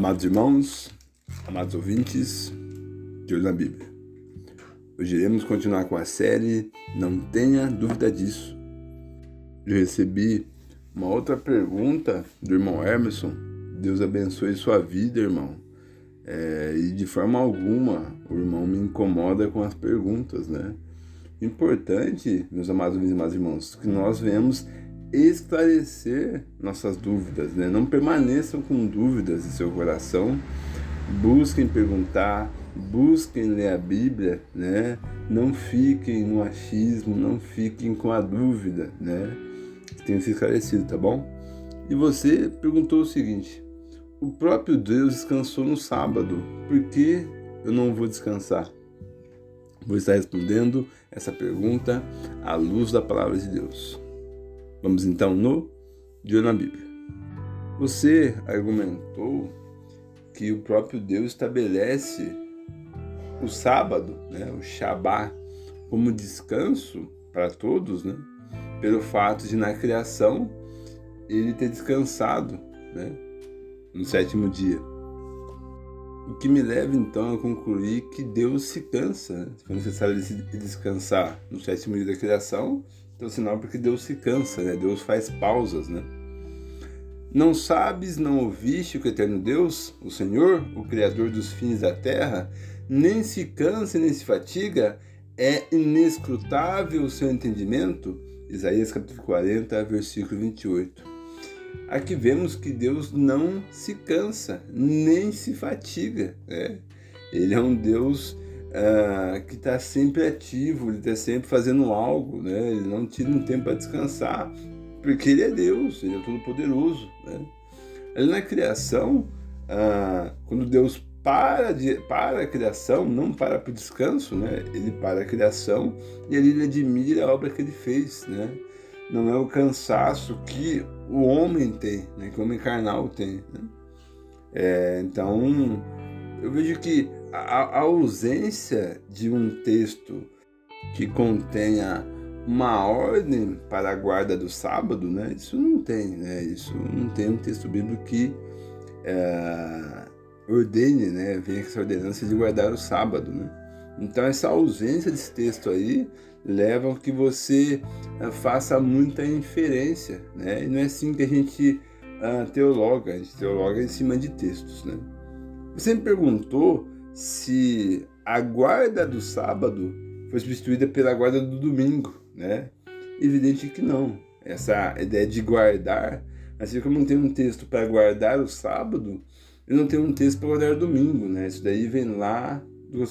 Amados irmãos, amados ouvintes, de olho na Bíblia. Hoje iremos continuar com a série Não Tenha Dúvida Disso. Eu recebi uma outra pergunta do irmão Emerson. Deus abençoe sua vida, irmão. É, e de forma alguma o irmão me incomoda com as perguntas, né? Importante, meus amados e amados irmãos, que nós vemos esclarecer nossas dúvidas, né? Não permaneçam com dúvidas em seu coração. Busquem perguntar, busquem ler a Bíblia, né? Não fiquem no achismo, não fiquem com a dúvida, né? Que ser esclarecido, tá bom? E você perguntou o seguinte: o próprio Deus descansou no sábado, por que eu não vou descansar? Vou estar respondendo essa pergunta à luz da palavra de Deus. Vamos então no Dia na Bíblia. Você argumentou que o próprio Deus estabelece o sábado, né, o Shabá, como descanso para todos, né, pelo fato de na criação ele ter descansado né, no sétimo dia. O que me leva então a concluir que Deus se cansa. Né? Foi necessário descansar no sétimo dia da criação então, sinal porque Deus se cansa, né? Deus faz pausas, né? Não sabes, não ouviste que o eterno Deus, o Senhor, o Criador dos fins da terra, nem se cansa nem se fatiga, é inescrutável o seu entendimento? Isaías capítulo 40, versículo 28. Aqui vemos que Deus não se cansa, nem se fatiga. Né? Ele é um Deus uh, que está sempre ativo, ele está sempre fazendo algo, né? ele não tira um tempo para descansar, porque ele é Deus, ele é todo-poderoso. Né? Ali na criação, uh, quando Deus para, de, para a criação, não para para o descanso, né? ele para a criação e ele admira a obra que ele fez. Né? Não é o cansaço que o homem tem, né? que o homem carnal tem. Né? É, então, eu vejo que a, a ausência de um texto que contenha uma ordem para a guarda do sábado, né? Isso não tem, né? Isso não tem um texto bíblico que é, ordene, né? Venha essa ordenança de guardar o sábado, né? Então essa ausência desse texto aí leva a que você é, faça muita inferência, né? E não é assim que a gente uh, teologa, a gente teologa em cima de textos, né? Você me perguntou se a guarda do sábado foi substituída pela guarda do domingo, né? Evidente que não. Essa ideia de guardar, assim como não tem um texto para guardar o sábado, eu não tenho um texto para guardar o domingo, né? Isso daí vem lá do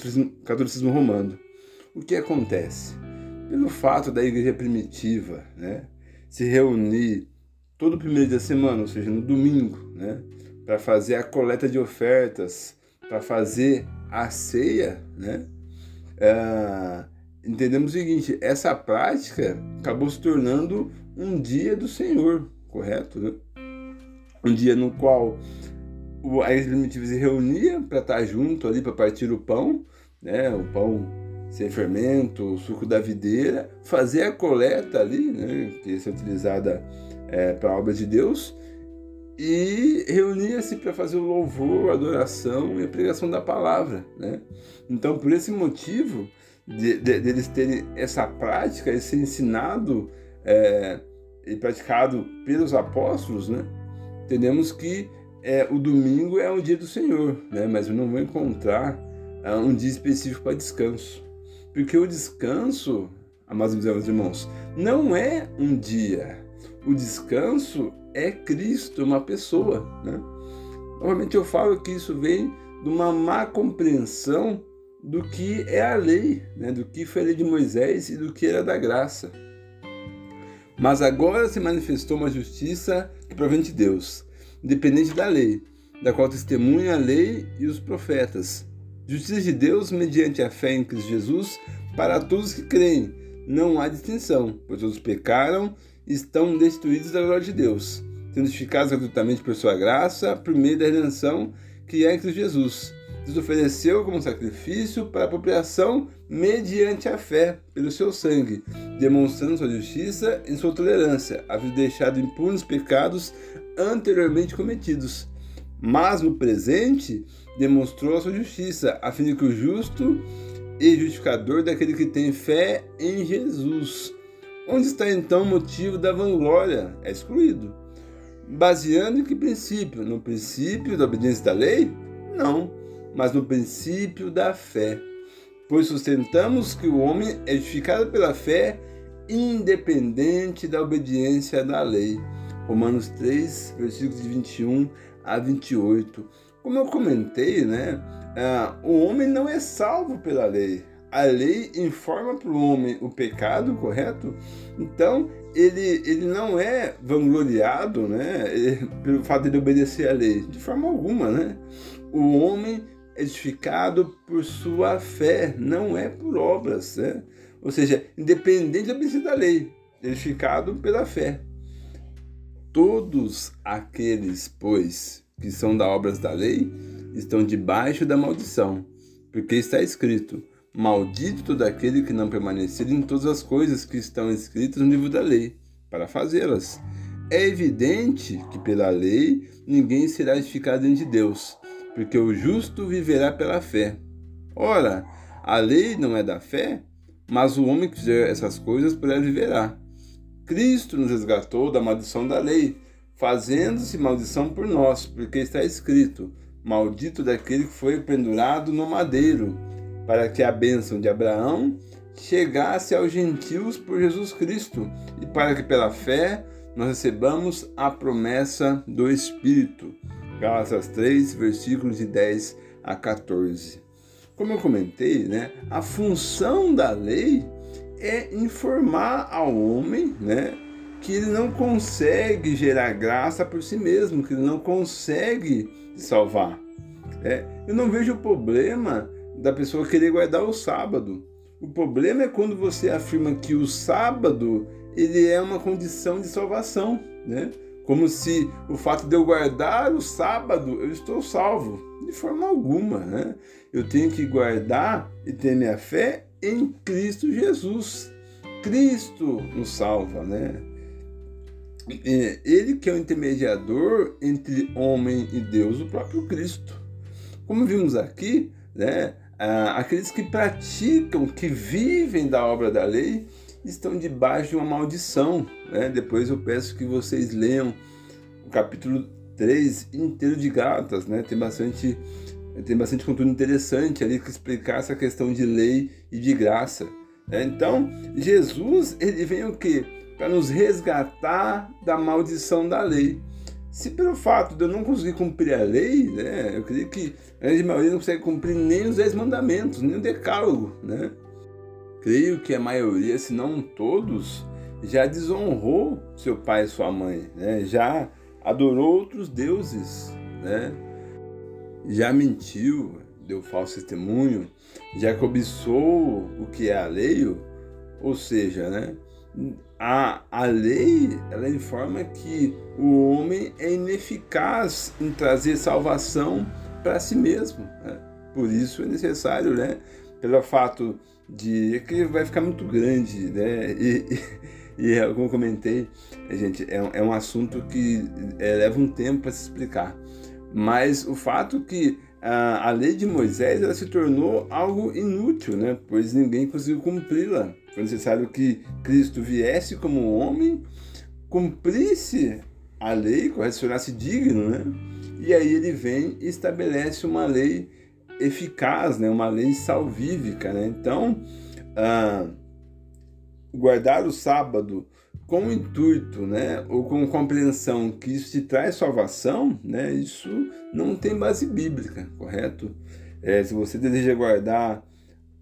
catolicismo romano. O que acontece? Pelo fato da igreja primitiva, né, se reunir todo o primeiro dia da semana, ou seja, no domingo, né, para fazer a coleta de ofertas, para fazer a ceia, né? É, entendemos o seguinte: essa prática acabou se tornando um dia do Senhor, correto? Né? Um dia no qual a igreja primitiva se reunia para estar junto ali para partir o pão, né? O pão sem fermento, o suco da videira, fazer a coleta ali, né? Que ia ser utilizada é, para a obra de Deus e reunia-se para fazer o louvor, a adoração e a pregação da palavra. Né? Então, por esse motivo, de, de, de eles terem essa prática, esse ensinado é, e praticado pelos apóstolos, né? entendemos que é, o domingo é um dia do Senhor, né? mas eu não vou encontrar é, um dia específico para descanso. Porque o descanso, amados irmãos, não é um dia. O descanso é Cristo, uma pessoa. Né? Novamente eu falo que isso vem de uma má compreensão do que é a lei, né? do que foi a lei de Moisés e do que era da graça. Mas agora se manifestou uma justiça que provém de Deus, independente da lei, da qual testemunha a lei e os profetas. Justiça de Deus mediante a fé em Cristo Jesus para todos que creem. Não há distinção, pois todos pecaram estão destruídos da glória de Deus sendo justificados gratuitamente por sua graça, por meio da redenção que é em Cristo Jesus. Deus ofereceu como sacrifício para apropriação mediante a fé, pelo seu sangue, demonstrando sua justiça e sua tolerância, havendo deixado impunes pecados anteriormente cometidos, mas no presente demonstrou a sua justiça, a fim de que o justo e justificador daquele que tem fé em Jesus. Onde está então o motivo da vanglória? É excluído. Baseando em que princípio? No princípio da obediência da lei? Não, mas no princípio da fé. Pois sustentamos que o homem é edificado pela fé, independente da obediência da lei. Romanos 3, versículos de 21 a 28. Como eu comentei, né, uh, o homem não é salvo pela lei. A lei informa para o homem o pecado, correto? Então, ele, ele não é vangloriado né, pelo fato de obedecer à lei, de forma alguma. Né? O homem é edificado por sua fé, não é por obras. Né? Ou seja, independente da obediência da lei, edificado pela fé. Todos aqueles, pois, que são da obras da lei, estão debaixo da maldição, porque está escrito: Maldito todo aquele que não permanecer em todas as coisas que estão escritas no livro da lei, para fazê-las. É evidente que pela lei ninguém será edificado diante de Deus, porque o justo viverá pela fé. Ora, a lei não é da fé, mas o homem que fizer essas coisas por ela viverá. Cristo nos resgatou da maldição da lei, fazendo-se maldição por nós, porque está escrito: Maldito daquele que foi pendurado no madeiro para que a bênção de Abraão chegasse aos gentios por Jesus Cristo e para que pela fé nós recebamos a promessa do Espírito. Gálatas 3, versículos de 10 a 14. Como eu comentei, né, a função da lei é informar ao homem, né, que ele não consegue gerar graça por si mesmo, que ele não consegue salvar. É, eu não vejo problema da pessoa querer guardar o sábado. O problema é quando você afirma que o sábado ele é uma condição de salvação, né? Como se o fato de eu guardar o sábado eu estou salvo. De forma alguma, né? Eu tenho que guardar e ter minha fé em Cristo Jesus. Cristo nos salva, né? Ele que é o intermediador entre homem e Deus, o próprio Cristo. Como vimos aqui, né? Ah, aqueles que praticam, que vivem da obra da lei, estão debaixo de uma maldição. Né? Depois eu peço que vocês leiam o capítulo 3 inteiro de Gálatas, né? tem, bastante, tem bastante conteúdo interessante ali que explicar essa questão de lei e de graça. Né? Então, Jesus ele vem o quê? Para nos resgatar da maldição da lei. Se pelo fato de eu não conseguir cumprir a lei, né, eu creio que a grande maioria não consegue cumprir nem os dez mandamentos, nem o decálogo, né? Creio que a maioria, se não todos, já desonrou seu pai e sua mãe, né? Já adorou outros deuses, né? Já mentiu, deu falso testemunho, já cobiçou o que é alheio, ou seja, né? a, a lei ela informa que o homem é ineficaz em trazer salvação para si mesmo. Né? Por isso é necessário, né? Pelo fato de é que vai ficar muito grande, né? E, e, e como eu comentei, gente, é, é um assunto que é, leva um tempo para se explicar. Mas o fato que a, a lei de Moisés ela se tornou algo inútil, né? Pois ninguém conseguiu cumpri-la. Foi necessário que Cristo viesse como homem, cumprisse a lei, correcionasse digno, né? E aí ele vem e estabelece uma lei eficaz, né? Uma lei salvífica, né? Então, ah, guardar o sábado com o intuito, né, ou com compreensão que isso te traz salvação, né, isso não tem base bíblica, correto? É, se você deseja guardar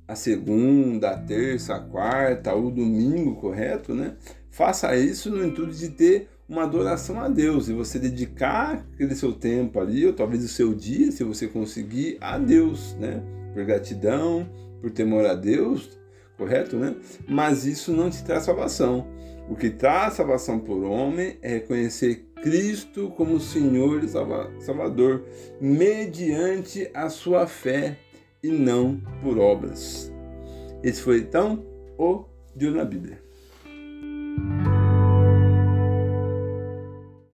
a segunda, a terça, a quarta, o domingo, correto, né? Faça isso no intuito de ter uma adoração a Deus e você dedicar aquele seu tempo ali, ou talvez o seu dia, se você conseguir, a Deus, né? Por gratidão, por temor a Deus, correto, né? Mas isso não te traz salvação. O que traz salvação por homem é reconhecer Cristo como Senhor e Salvador, mediante a sua fé e não por obras. Esse foi então o Deus na Bíblia.